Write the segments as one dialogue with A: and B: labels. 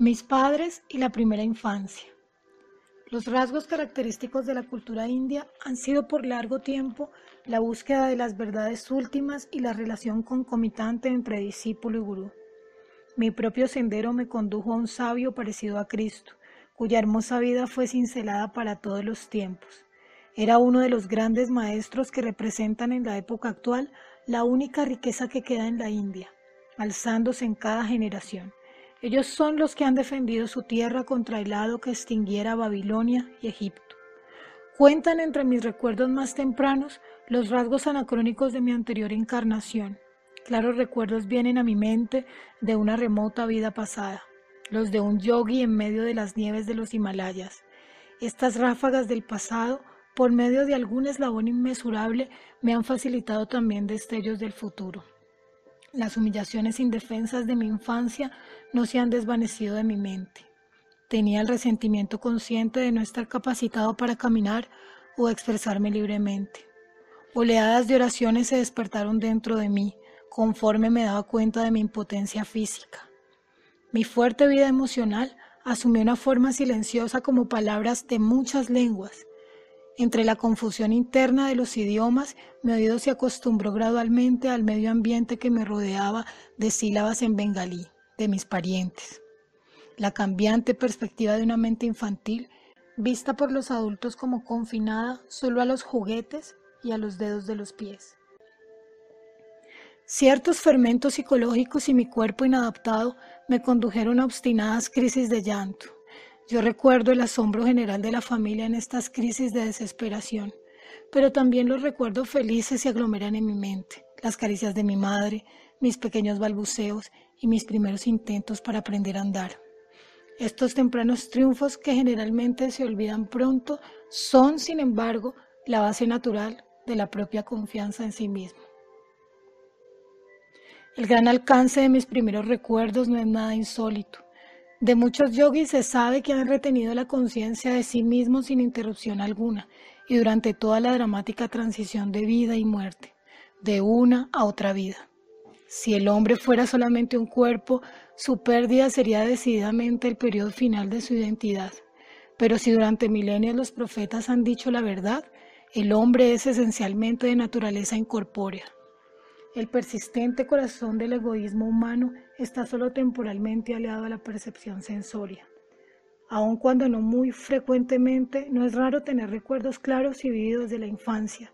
A: Mis padres y la primera infancia. Los rasgos característicos de la cultura india han sido por largo tiempo la búsqueda de las verdades últimas y la relación concomitante entre discípulo y gurú. Mi propio sendero me condujo a un sabio parecido a Cristo, cuya hermosa vida fue cincelada para todos los tiempos. Era uno de los grandes maestros que representan en la época actual la única riqueza que queda en la India, alzándose en cada generación. Ellos son los que han defendido su tierra contra el lado que extinguiera Babilonia y Egipto. Cuentan entre mis recuerdos más tempranos los rasgos anacrónicos de mi anterior encarnación. Claros recuerdos vienen a mi mente de una remota vida pasada, los de un yogi en medio de las nieves de los Himalayas. Estas ráfagas del pasado, por medio de algún eslabón inmesurable, me han facilitado también destellos del futuro. Las humillaciones indefensas de mi infancia no se han desvanecido de mi mente. Tenía el resentimiento consciente de no estar capacitado para caminar o expresarme libremente. Oleadas de oraciones se despertaron dentro de mí, conforme me daba cuenta de mi impotencia física. Mi fuerte vida emocional asumió una forma silenciosa como palabras de muchas lenguas, entre la confusión interna de los idiomas, mi oído se acostumbró gradualmente al medio ambiente que me rodeaba de sílabas en bengalí, de mis parientes. La cambiante perspectiva de una mente infantil, vista por los adultos como confinada solo a los juguetes y a los dedos de los pies. Ciertos fermentos psicológicos y mi cuerpo inadaptado me condujeron a obstinadas crisis de llanto. Yo recuerdo el asombro general de la familia en estas crisis de desesperación, pero también los recuerdos felices se aglomeran en mi mente, las caricias de mi madre, mis pequeños balbuceos y mis primeros intentos para aprender a andar. Estos tempranos triunfos que generalmente se olvidan pronto son, sin embargo, la base natural de la propia confianza en sí mismo. El gran alcance de mis primeros recuerdos no es nada insólito. De muchos yogis se sabe que han retenido la conciencia de sí mismos sin interrupción alguna y durante toda la dramática transición de vida y muerte, de una a otra vida. Si el hombre fuera solamente un cuerpo, su pérdida sería decididamente el periodo final de su identidad. Pero si durante milenios los profetas han dicho la verdad, el hombre es esencialmente de naturaleza incorpórea. El persistente corazón del egoísmo humano está solo temporalmente aliado a la percepción sensoria. Aun cuando no muy frecuentemente, no es raro tener recuerdos claros y vividos de la infancia.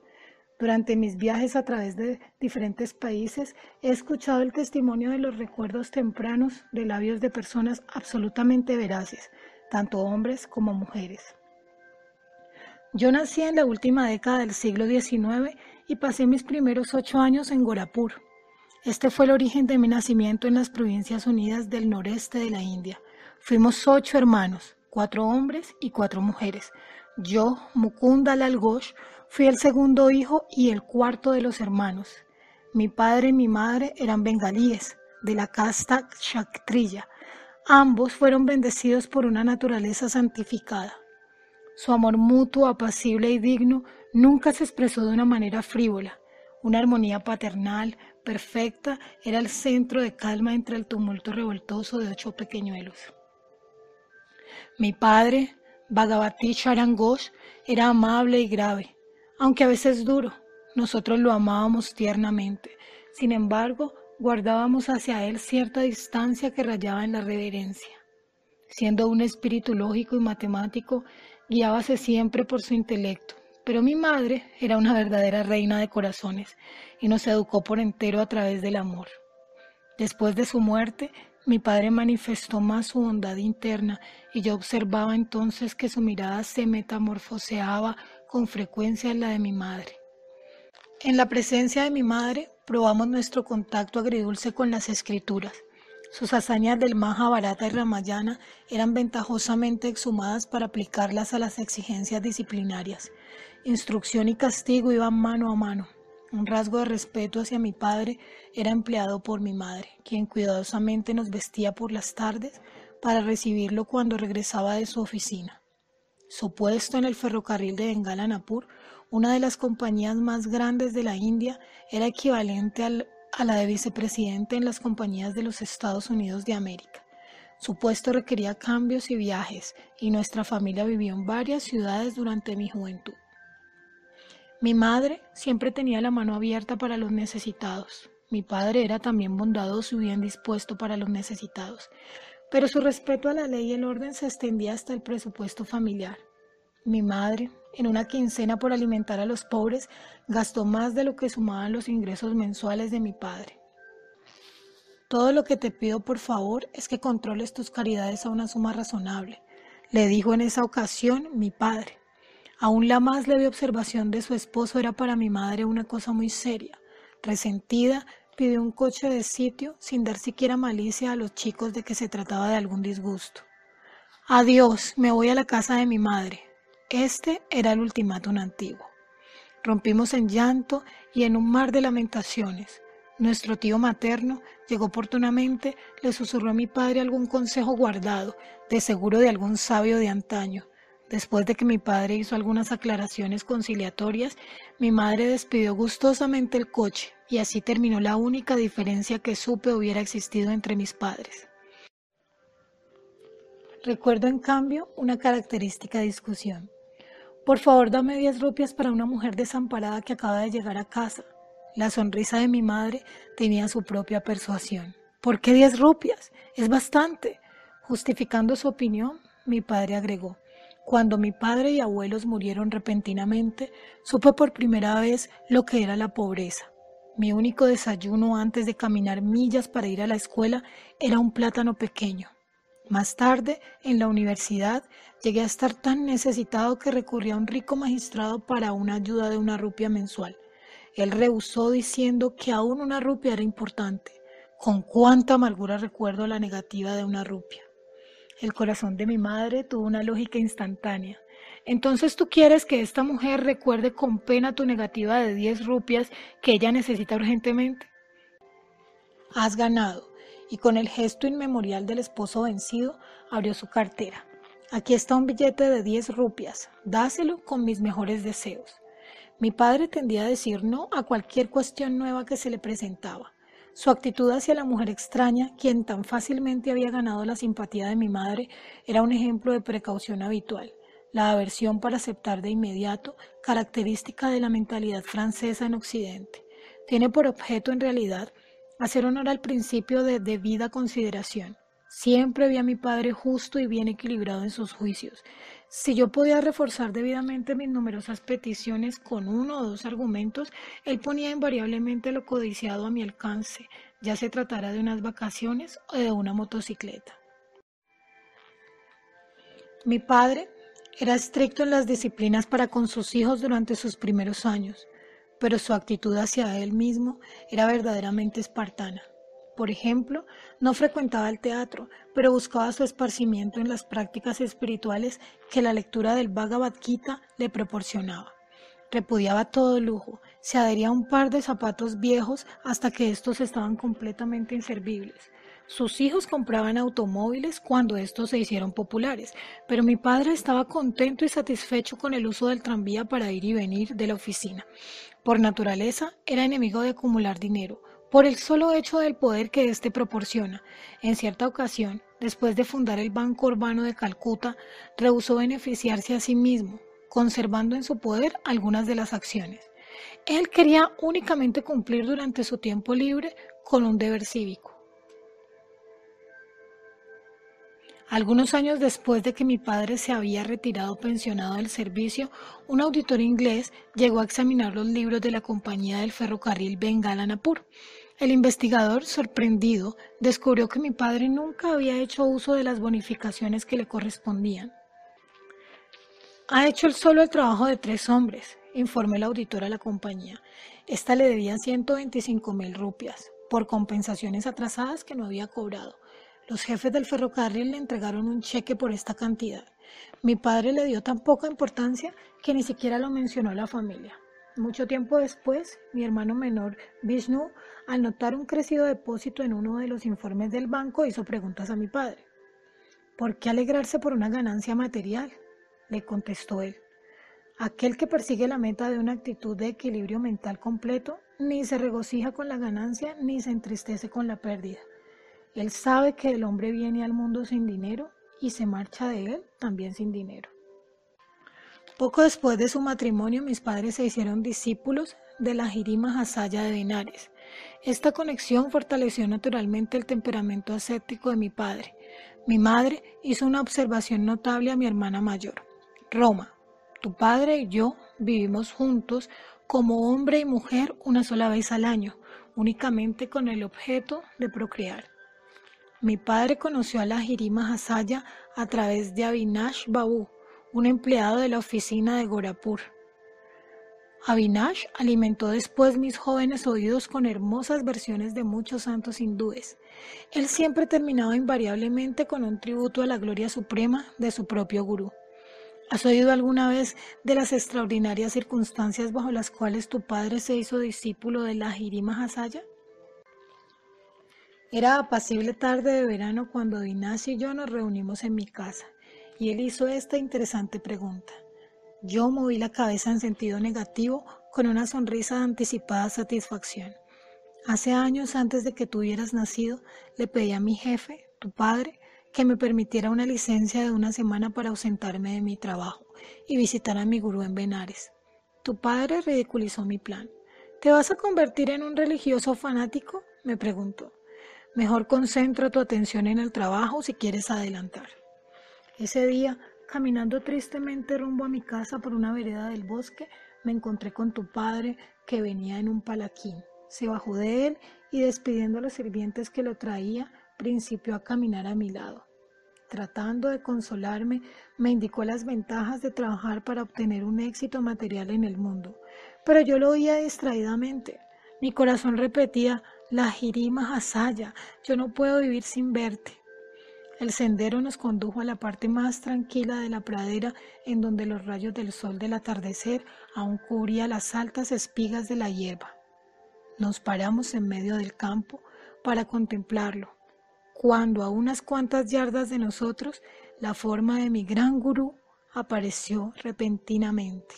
A: Durante mis viajes a través de diferentes países he escuchado el testimonio de los recuerdos tempranos de labios de personas absolutamente veraces, tanto hombres como mujeres. Yo nací en la última década del siglo XIX y pasé mis primeros ocho años en Gorapur. Este fue el origen de mi nacimiento en las Provincias Unidas del noreste de la India. Fuimos ocho hermanos, cuatro hombres y cuatro mujeres. Yo, Mukunda Lal Ghosh, fui el segundo hijo y el cuarto de los hermanos. Mi padre y mi madre eran bengalíes, de la casta Kshatriya. Ambos fueron bendecidos por una naturaleza santificada. Su amor mutuo, apacible y digno nunca se expresó de una manera frívola. Una armonía paternal, perfecta, era el centro de calma entre el tumulto revoltoso de ocho pequeñuelos. Mi padre, Bhagavati Charangosh, era amable y grave, aunque a veces duro. Nosotros lo amábamos tiernamente. Sin embargo, guardábamos hacia él cierta distancia que rayaba en la reverencia. Siendo un espíritu lógico y matemático, guiábase siempre por su intelecto, pero mi madre era una verdadera reina de corazones y nos educó por entero a través del amor. Después de su muerte, mi padre manifestó más su bondad interna y yo observaba entonces que su mirada se metamorfoseaba con frecuencia en la de mi madre. En la presencia de mi madre probamos nuestro contacto agridulce con las escrituras. Sus hazañas del Mahabharata y Ramayana eran ventajosamente exhumadas para aplicarlas a las exigencias disciplinarias. Instrucción y castigo iban mano a mano. Un rasgo de respeto hacia mi padre era empleado por mi madre, quien cuidadosamente nos vestía por las tardes para recibirlo cuando regresaba de su oficina. Su puesto en el ferrocarril de Bengala Napur, una de las compañías más grandes de la India, era equivalente al a la de vicepresidente en las compañías de los Estados Unidos de América. Su puesto requería cambios y viajes, y nuestra familia vivió en varias ciudades durante mi juventud. Mi madre siempre tenía la mano abierta para los necesitados. Mi padre era también bondadoso y bien dispuesto para los necesitados, pero su respeto a la ley y el orden se extendía hasta el presupuesto familiar. Mi madre, en una quincena por alimentar a los pobres, gastó más de lo que sumaban los ingresos mensuales de mi padre. Todo lo que te pido, por favor, es que controles tus caridades a una suma razonable, le dijo en esa ocasión mi padre. Aún la más leve observación de su esposo era para mi madre una cosa muy seria. Resentida, pidió un coche de sitio sin dar siquiera malicia a los chicos de que se trataba de algún disgusto. Adiós, me voy a la casa de mi madre. Este era el ultimátum antiguo. Rompimos en llanto y en un mar de lamentaciones. Nuestro tío materno llegó oportunamente, le susurró a mi padre algún consejo guardado, de seguro de algún sabio de antaño. Después de que mi padre hizo algunas aclaraciones conciliatorias, mi madre despidió gustosamente el coche y así terminó la única diferencia que supe hubiera existido entre mis padres. Recuerdo en cambio una característica discusión. Por favor, dame diez rupias para una mujer desamparada que acaba de llegar a casa. La sonrisa de mi madre tenía su propia persuasión. ¿Por qué diez rupias? Es bastante. Justificando su opinión, mi padre agregó, cuando mi padre y abuelos murieron repentinamente, supe por primera vez lo que era la pobreza. Mi único desayuno antes de caminar millas para ir a la escuela era un plátano pequeño. Más tarde, en la universidad, llegué a estar tan necesitado que recurrí a un rico magistrado para una ayuda de una rupia mensual. Él rehusó diciendo que aún una rupia era importante. Con cuánta amargura recuerdo la negativa de una rupia. El corazón de mi madre tuvo una lógica instantánea. Entonces tú quieres que esta mujer recuerde con pena tu negativa de 10 rupias que ella necesita urgentemente. Has ganado. Y con el gesto inmemorial del esposo vencido, abrió su cartera. Aquí está un billete de 10 rupias. Dáselo con mis mejores deseos. Mi padre tendía a decir no a cualquier cuestión nueva que se le presentaba. Su actitud hacia la mujer extraña, quien tan fácilmente había ganado la simpatía de mi madre, era un ejemplo de precaución habitual. La aversión para aceptar de inmediato, característica de la mentalidad francesa en Occidente, tiene por objeto en realidad hacer honor al principio de debida consideración. Siempre vi a mi padre justo y bien equilibrado en sus juicios. Si yo podía reforzar debidamente mis numerosas peticiones con uno o dos argumentos, él ponía invariablemente lo codiciado a mi alcance, ya se tratara de unas vacaciones o de una motocicleta. Mi padre era estricto en las disciplinas para con sus hijos durante sus primeros años, pero su actitud hacia él mismo era verdaderamente espartana. Por ejemplo, no frecuentaba el teatro, pero buscaba su esparcimiento en las prácticas espirituales que la lectura del Bhagavad Gita le proporcionaba. Repudiaba todo lujo, se adhería a un par de zapatos viejos hasta que estos estaban completamente inservibles. Sus hijos compraban automóviles cuando estos se hicieron populares, pero mi padre estaba contento y satisfecho con el uso del tranvía para ir y venir de la oficina. Por naturaleza, era enemigo de acumular dinero, por el solo hecho del poder que éste proporciona. En cierta ocasión, después de fundar el Banco Urbano de Calcuta, rehusó beneficiarse a sí mismo, conservando en su poder algunas de las acciones. Él quería únicamente cumplir durante su tiempo libre con un deber cívico. Algunos años después de que mi padre se había retirado pensionado del servicio, un auditor inglés llegó a examinar los libros de la compañía del ferrocarril Bengala-Napur el investigador, sorprendido, descubrió que mi padre nunca había hecho uso de las bonificaciones que le correspondían. Ha hecho él solo el trabajo de tres hombres, informó el auditor a la compañía. Esta le debía 125 mil rupias por compensaciones atrasadas que no había cobrado. Los jefes del ferrocarril le entregaron un cheque por esta cantidad. Mi padre le dio tan poca importancia que ni siquiera lo mencionó a la familia. Mucho tiempo después, mi hermano menor, Vishnu, al notar un crecido depósito en uno de los informes del banco, hizo preguntas a mi padre. ¿Por qué alegrarse por una ganancia material? Le contestó él. Aquel que persigue la meta de una actitud de equilibrio mental completo ni se regocija con la ganancia ni se entristece con la pérdida. Él sabe que el hombre viene al mundo sin dinero y se marcha de él también sin dinero. Poco después de su matrimonio, mis padres se hicieron discípulos de la Jirima Hasaya de Benares. Esta conexión fortaleció naturalmente el temperamento ascético de mi padre. Mi madre hizo una observación notable a mi hermana mayor. Roma, tu padre y yo vivimos juntos como hombre y mujer una sola vez al año, únicamente con el objeto de procrear. Mi padre conoció a la Jirima Hasaya a través de Avinash Babu, un empleado de la oficina de Gorapur. Avinash alimentó después mis jóvenes oídos con hermosas versiones de muchos santos hindúes. Él siempre terminaba invariablemente con un tributo a la gloria suprema de su propio gurú. ¿Has oído alguna vez de las extraordinarias circunstancias bajo las cuales tu padre se hizo discípulo de la Jirima Hasaya? Era apacible tarde de verano cuando Avinash y yo nos reunimos en mi casa y él hizo esta interesante pregunta. Yo moví la cabeza en sentido negativo con una sonrisa de anticipada satisfacción. Hace años antes de que tú hubieras nacido, le pedí a mi jefe, tu padre, que me permitiera una licencia de una semana para ausentarme de mi trabajo y visitar a mi gurú en Benares. Tu padre ridiculizó mi plan. ¿Te vas a convertir en un religioso fanático? me preguntó. Mejor concentra tu atención en el trabajo si quieres adelantar. Ese día, caminando tristemente rumbo a mi casa por una vereda del bosque, me encontré con tu padre que venía en un palaquín. Se bajó de él y despidiendo a los sirvientes que lo traía, principió a caminar a mi lado. Tratando de consolarme, me indicó las ventajas de trabajar para obtener un éxito material en el mundo. Pero yo lo oía distraídamente. Mi corazón repetía, la jirima Hasaya, yo no puedo vivir sin verte. El sendero nos condujo a la parte más tranquila de la pradera, en donde los rayos del sol del atardecer aún cubrían las altas espigas de la hierba. Nos paramos en medio del campo para contemplarlo, cuando a unas cuantas yardas de nosotros la forma de mi gran gurú apareció repentinamente.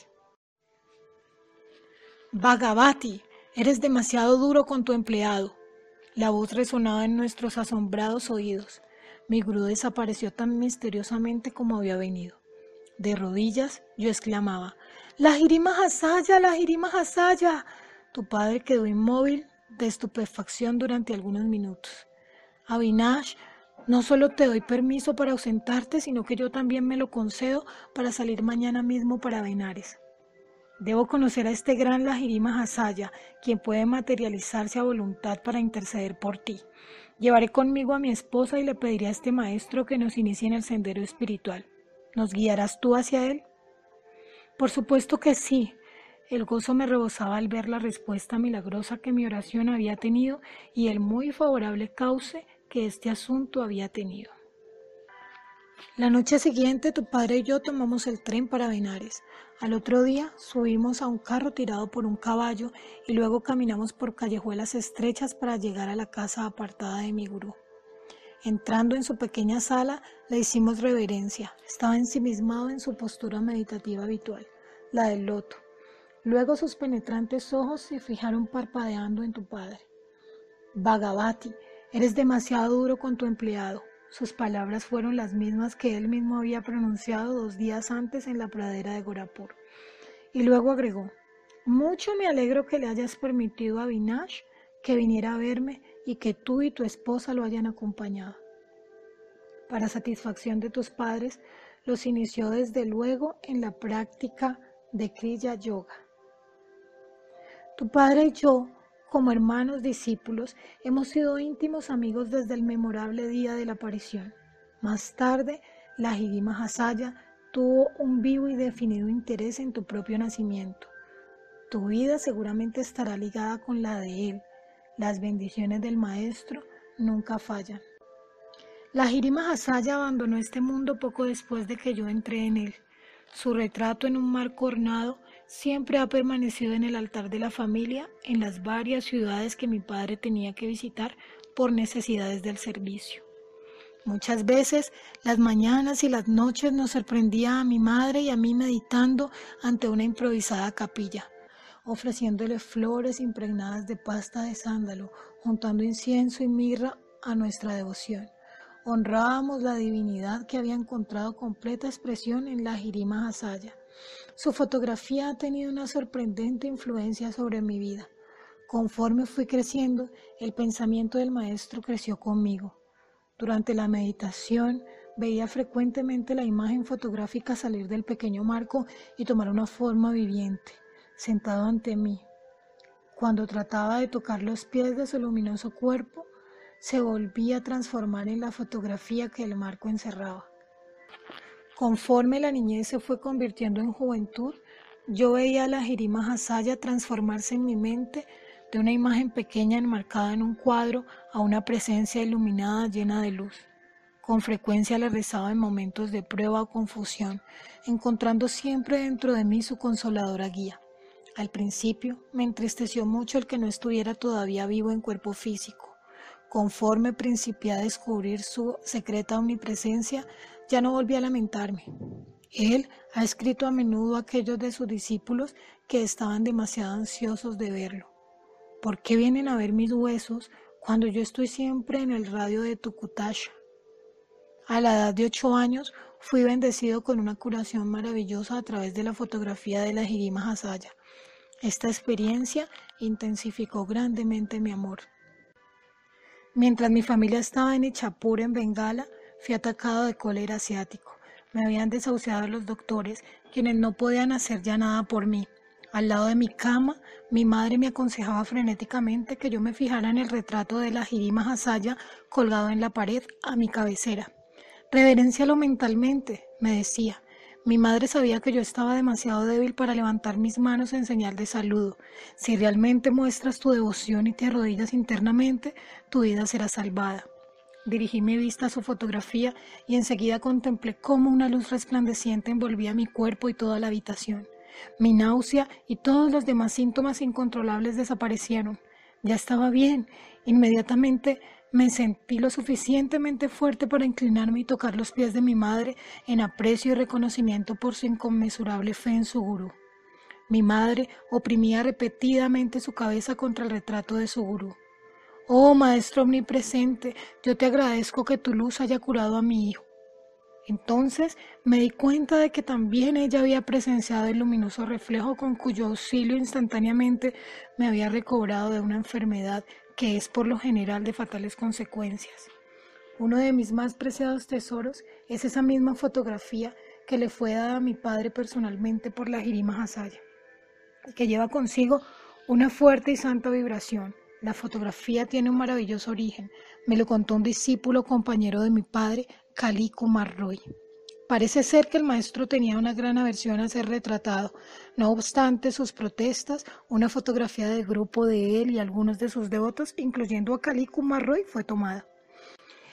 A: Bhagavati, eres demasiado duro con tu empleado. La voz resonaba en nuestros asombrados oídos. Mi gurú desapareció tan misteriosamente como había venido. De rodillas yo exclamaba, ¡La Jirima Hasaya! ¡La Jirima Hasaya! Tu padre quedó inmóvil de estupefacción durante algunos minutos. Avinash, no solo te doy permiso para ausentarte, sino que yo también me lo concedo para salir mañana mismo para Benares. Debo conocer a este gran Lajirima Hasaya, quien puede materializarse a voluntad para interceder por ti. Llevaré conmigo a mi esposa y le pediré a este maestro que nos inicie en el sendero espiritual. ¿Nos guiarás tú hacia él? Por supuesto que sí. El gozo me rebosaba al ver la respuesta milagrosa que mi oración había tenido y el muy favorable cauce que este asunto había tenido. La noche siguiente tu padre y yo tomamos el tren para Benares. Al otro día subimos a un carro tirado por un caballo y luego caminamos por callejuelas estrechas para llegar a la casa apartada de mi gurú. Entrando en su pequeña sala, le hicimos reverencia. Estaba ensimismado en su postura meditativa habitual, la del loto. Luego sus penetrantes ojos se fijaron parpadeando en tu padre. Bhagavati, eres demasiado duro con tu empleado. Sus palabras fueron las mismas que él mismo había pronunciado dos días antes en la pradera de Gorapur. Y luego agregó, mucho me alegro que le hayas permitido a Vinash que viniera a verme y que tú y tu esposa lo hayan acompañado. Para satisfacción de tus padres, los inició desde luego en la práctica de Kriya Yoga. Tu padre y yo como hermanos discípulos, hemos sido íntimos amigos desde el memorable día de la aparición. Más tarde, la Hidima Hasaya tuvo un vivo y definido interés en tu propio nacimiento. Tu vida seguramente estará ligada con la de él. Las bendiciones del Maestro nunca fallan. La Hirima Hasaya abandonó este mundo poco después de que yo entré en él. Su retrato en un marco ornado siempre ha permanecido en el altar de la familia en las varias ciudades que mi padre tenía que visitar por necesidades del servicio. Muchas veces las mañanas y las noches nos sorprendía a mi madre y a mí meditando ante una improvisada capilla, ofreciéndole flores impregnadas de pasta de sándalo, juntando incienso y mirra a nuestra devoción. Honrábamos la divinidad que había encontrado completa expresión en la Jirima Hasaya. Su fotografía ha tenido una sorprendente influencia sobre mi vida. Conforme fui creciendo, el pensamiento del maestro creció conmigo. Durante la meditación veía frecuentemente la imagen fotográfica salir del pequeño marco y tomar una forma viviente, sentado ante mí. Cuando trataba de tocar los pies de su luminoso cuerpo, se volvía a transformar en la fotografía que el marco encerraba. Conforme la niñez se fue convirtiendo en juventud, yo veía a la Jirima Hasaya transformarse en mi mente de una imagen pequeña enmarcada en un cuadro a una presencia iluminada llena de luz. Con frecuencia le rezaba en momentos de prueba o confusión, encontrando siempre dentro de mí su consoladora guía. Al principio me entristeció mucho el que no estuviera todavía vivo en cuerpo físico. Conforme principié a descubrir su secreta omnipresencia, ya no volví a lamentarme. Él ha escrito a menudo a aquellos de sus discípulos que estaban demasiado ansiosos de verlo. ¿Por qué vienen a ver mis huesos cuando yo estoy siempre en el radio de Tucutasha? A la edad de ocho años fui bendecido con una curación maravillosa a través de la fotografía de la Jirima Hasaya. Esta experiencia intensificó grandemente mi amor. Mientras mi familia estaba en Ichapur, en Bengala, fui atacado de cólera asiático. Me habían desahuciado los doctores, quienes no podían hacer ya nada por mí. Al lado de mi cama, mi madre me aconsejaba frenéticamente que yo me fijara en el retrato de la Jirima Hasaya colgado en la pared a mi cabecera. Reverencialo mentalmente, me decía. Mi madre sabía que yo estaba demasiado débil para levantar mis manos en señal de saludo. Si realmente muestras tu devoción y te arrodillas internamente, tu vida será salvada. Dirigí mi vista a su fotografía y enseguida contemplé cómo una luz resplandeciente envolvía mi cuerpo y toda la habitación. Mi náusea y todos los demás síntomas incontrolables desaparecieron. Ya estaba bien. Inmediatamente me sentí lo suficientemente fuerte para inclinarme y tocar los pies de mi madre en aprecio y reconocimiento por su inconmensurable fe en su gurú. Mi madre oprimía repetidamente su cabeza contra el retrato de su gurú. Oh Maestro omnipresente, yo te agradezco que tu luz haya curado a mi hijo. Entonces me di cuenta de que también ella había presenciado el luminoso reflejo con cuyo auxilio instantáneamente me había recobrado de una enfermedad que es por lo general de fatales consecuencias. Uno de mis más preciados tesoros es esa misma fotografía que le fue dada a mi padre personalmente por la Jirima Hasaya, que lleva consigo una fuerte y santa vibración. La fotografía tiene un maravilloso origen. Me lo contó un discípulo compañero de mi padre, Calico Marroy. Parece ser que el maestro tenía una gran aversión a ser retratado. No obstante sus protestas, una fotografía del grupo de él y algunos de sus devotos, incluyendo a Calico Marroy, fue tomada.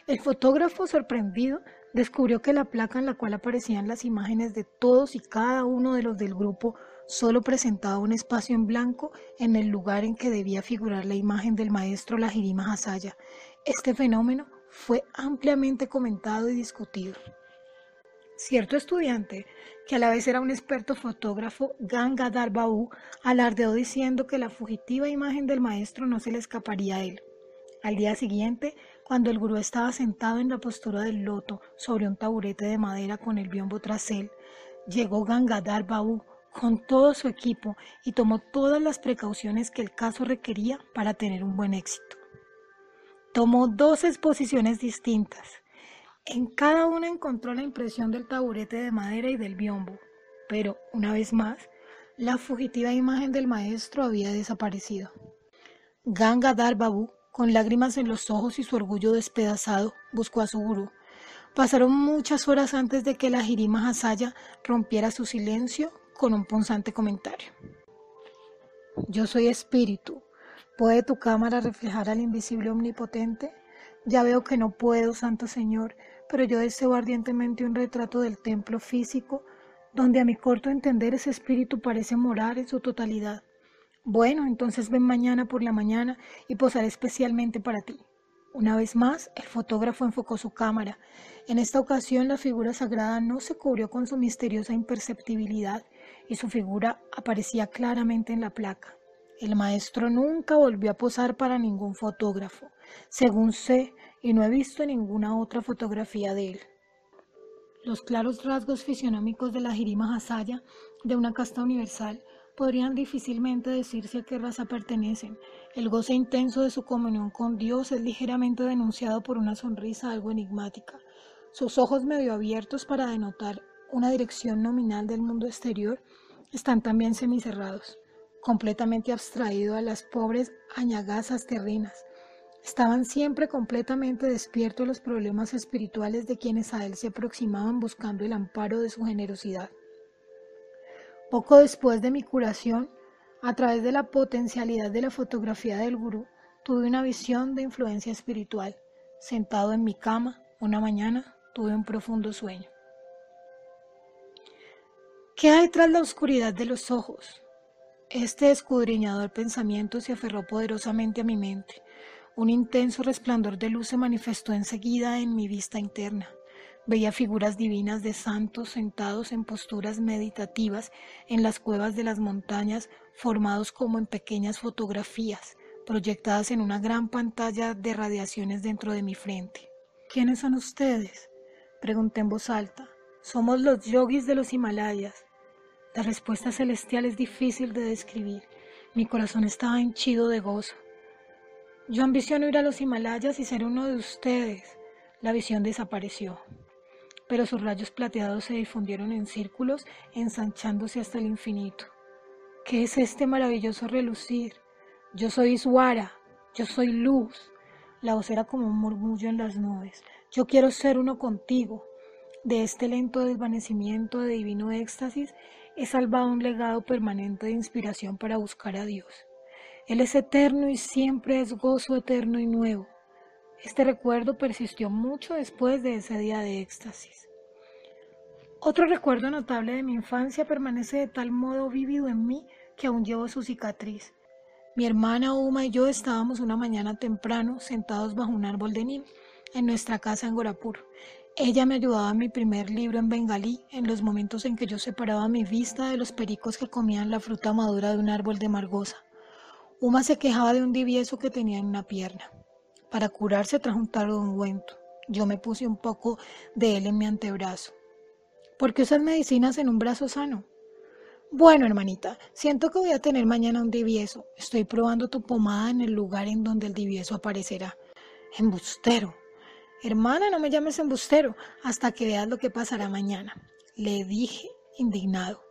A: El fotógrafo, sorprendido, descubrió que la placa en la cual aparecían las imágenes de todos y cada uno de los del grupo solo presentaba un espacio en blanco en el lugar en que debía figurar la imagen del maestro Lajirima Hasaya. Este fenómeno fue ampliamente comentado y discutido. Cierto estudiante, que a la vez era un experto fotógrafo, Gangadhar Babu, alardeó diciendo que la fugitiva imagen del maestro no se le escaparía a él. Al día siguiente, cuando el gurú estaba sentado en la postura del loto sobre un taburete de madera con el biombo tras él, llegó Gangadhar Babu con todo su equipo y tomó todas las precauciones que el caso requería para tener un buen éxito. Tomó dos exposiciones distintas. En cada una encontró la impresión del taburete de madera y del biombo, pero, una vez más, la fugitiva imagen del maestro había desaparecido. Gangadhar Babu, con lágrimas en los ojos y su orgullo despedazado, buscó a su gurú. Pasaron muchas horas antes de que la Jirima Hasaya rompiera su silencio con un punzante comentario. Yo soy espíritu, ¿Puede tu cámara reflejar al invisible omnipotente? Ya veo que no puedo, Santo Señor, pero yo deseo ardientemente un retrato del templo físico, donde a mi corto entender ese espíritu parece morar en su totalidad. Bueno, entonces ven mañana por la mañana y posaré especialmente para ti. Una vez más, el fotógrafo enfocó su cámara. En esta ocasión, la figura sagrada no se cubrió con su misteriosa imperceptibilidad y su figura aparecía claramente en la placa. El maestro nunca volvió a posar para ningún fotógrafo. Según sé, y no he visto ninguna otra fotografía de él. Los claros rasgos fisionómicos de la Jirima Hasaya, de una casta universal, podrían difícilmente decirse a qué raza pertenecen. El goce intenso de su comunión con Dios es ligeramente denunciado por una sonrisa algo enigmática. Sus ojos medio abiertos para denotar una dirección nominal del mundo exterior están también semicerrados, completamente abstraído a las pobres añagazas terrinas. Estaban siempre completamente despiertos los problemas espirituales de quienes a él se aproximaban buscando el amparo de su generosidad. Poco después de mi curación, a través de la potencialidad de la fotografía del gurú, tuve una visión de influencia espiritual. Sentado en mi cama, una mañana, tuve un profundo sueño. ¿Qué hay tras la oscuridad de los ojos? Este escudriñador pensamiento se aferró poderosamente a mi mente. Un intenso resplandor de luz se manifestó enseguida en mi vista interna. Veía figuras divinas de santos sentados en posturas meditativas en las cuevas de las montañas, formados como en pequeñas fotografías, proyectadas en una gran pantalla de radiaciones dentro de mi frente. ¿Quiénes son ustedes? Pregunté en voz alta. Somos los yogis de los Himalayas. La respuesta celestial es difícil de describir. Mi corazón estaba henchido de gozo. Yo ambiciono ir a los Himalayas y ser uno de ustedes. La visión desapareció, pero sus rayos plateados se difundieron en círculos, ensanchándose hasta el infinito. ¿Qué es este maravilloso relucir? Yo soy Iswara, yo soy luz. La voz era como un murmullo en las nubes. Yo quiero ser uno contigo. De este lento desvanecimiento de divino éxtasis he salvado un legado permanente de inspiración para buscar a Dios. Él es eterno y siempre es gozo eterno y nuevo. Este recuerdo persistió mucho después de ese día de éxtasis. Otro recuerdo notable de mi infancia permanece de tal modo vívido en mí que aún llevo su cicatriz. Mi hermana Uma y yo estábamos una mañana temprano sentados bajo un árbol de nim en nuestra casa en Gorapur. Ella me ayudaba a mi primer libro en bengalí en los momentos en que yo separaba mi vista de los pericos que comían la fruta madura de un árbol de margosa. Uma se quejaba de un divieso que tenía en una pierna. Para curarse trajo un tarro de ungüento. Yo me puse un poco de él en mi antebrazo. ¿Por qué usas medicinas en un brazo sano? Bueno, hermanita, siento que voy a tener mañana un divieso. Estoy probando tu pomada en el lugar en donde el divieso aparecerá. Embustero. Hermana, no me llames embustero hasta que veas lo que pasará mañana. Le dije, indignado.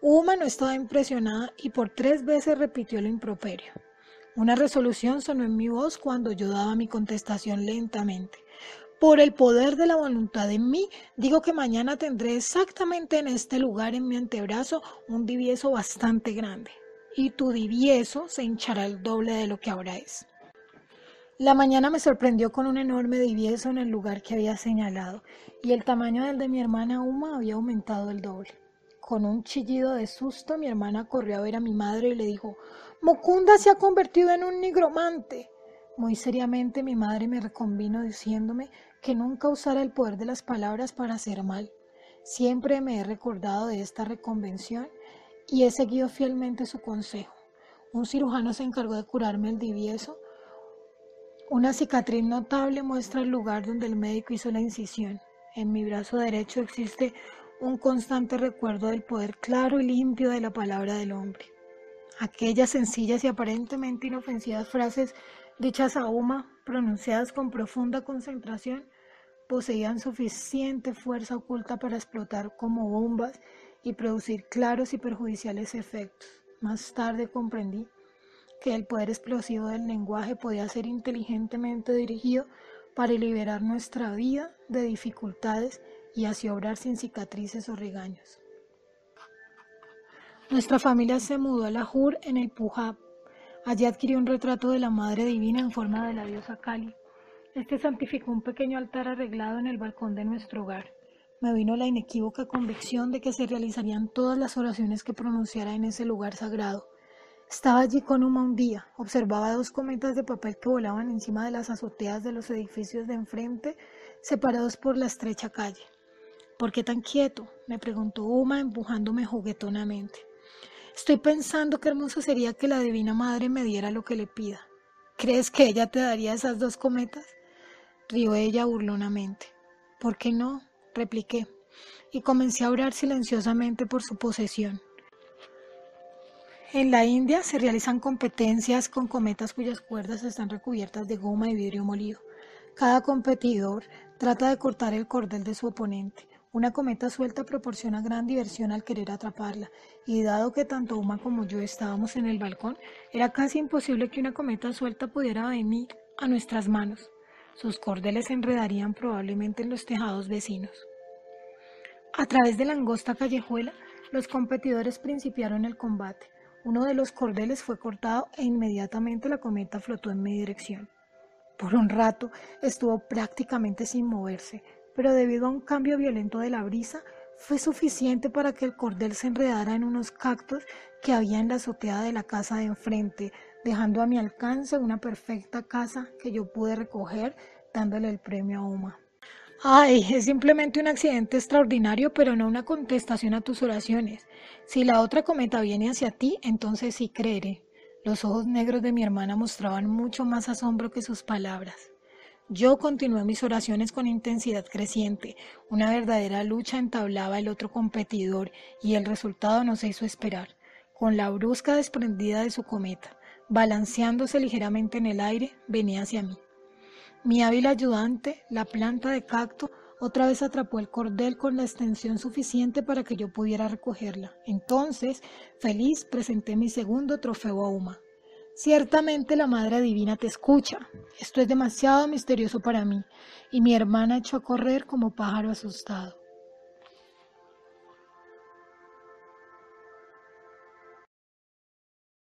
A: Uma no estaba impresionada y por tres veces repitió el improperio. Una resolución sonó en mi voz cuando yo daba mi contestación lentamente. Por el poder de la voluntad en mí, digo que mañana tendré exactamente en este lugar en mi antebrazo un divieso bastante grande. Y tu divieso se hinchará el doble de lo que ahora es. La mañana me sorprendió con un enorme divieso en el lugar que había señalado, y el tamaño del de mi hermana Uma había aumentado el doble. Con un chillido de susto, mi hermana corrió a ver a mi madre y le dijo, Mokunda se ha convertido en un nigromante. Muy seriamente mi madre me reconvino diciéndome que nunca usara el poder de las palabras para hacer mal. Siempre me he recordado de esta reconvención y he seguido fielmente su consejo. Un cirujano se encargó de curarme el divieso, una cicatriz notable muestra el lugar donde el médico hizo la incisión. En mi brazo derecho existe un constante recuerdo del poder claro y limpio de la palabra del hombre. Aquellas sencillas y aparentemente inofensivas frases dichas a Uma, pronunciadas con profunda concentración, poseían suficiente fuerza oculta para explotar como bombas y producir claros y perjudiciales efectos. Más tarde comprendí que el poder explosivo del lenguaje podía ser inteligentemente dirigido para liberar nuestra vida de dificultades y así obrar sin cicatrices o regaños. Nuestra familia se mudó a Lahore en el Punjab. Allí adquirió un retrato de la Madre Divina en forma de la diosa Kali. Este santificó un pequeño altar arreglado en el balcón de nuestro hogar. Me vino la inequívoca convicción de que se realizarían todas las oraciones que pronunciara en ese lugar sagrado. Estaba allí con Uma un día, observaba dos cometas de papel que volaban encima de las azoteas de los edificios de enfrente, separados por la estrecha calle. ¿Por qué tan quieto? me preguntó Uma, empujándome juguetonamente. Estoy pensando qué hermoso sería que la Divina Madre me diera lo que le pida. ¿Crees que ella te daría esas dos cometas? rió ella burlonamente. ¿Por qué no? repliqué, y comencé a orar silenciosamente por su posesión. En la India se realizan competencias con cometas cuyas cuerdas están recubiertas de goma y vidrio molido. Cada competidor trata de cortar el cordel de su oponente. Una cometa suelta proporciona gran diversión al querer atraparla, y dado que tanto Uma como yo estábamos en el balcón, era casi imposible que una cometa suelta pudiera venir a nuestras manos. Sus cordeles se enredarían probablemente en los tejados vecinos. A través de la angosta callejuela, los competidores principiaron el combate. Uno de los cordeles fue cortado e inmediatamente la cometa flotó en mi dirección. Por un rato estuvo prácticamente sin moverse, pero debido a un cambio violento de la brisa, fue suficiente para que el cordel se enredara en unos cactus que había en la azotea de la casa de enfrente, dejando a mi alcance una perfecta casa que yo pude recoger dándole el premio a Uma. Ay, es simplemente un accidente extraordinario, pero no una contestación a tus oraciones. Si la otra cometa viene hacia ti, entonces sí creeré. Los ojos negros de mi hermana mostraban mucho más asombro que sus palabras. Yo continué mis oraciones con intensidad creciente. Una verdadera lucha entablaba el otro competidor y el resultado no se hizo esperar. Con la brusca desprendida de su cometa, balanceándose ligeramente en el aire, venía hacia mí. Mi hábil ayudante, la planta de cacto, otra vez atrapó el cordel con la extensión suficiente para que yo pudiera recogerla. Entonces, feliz, presenté mi segundo trofeo a Uma. Ciertamente la Madre Divina te escucha. Esto es demasiado misterioso para mí. Y mi hermana echó a correr como pájaro asustado.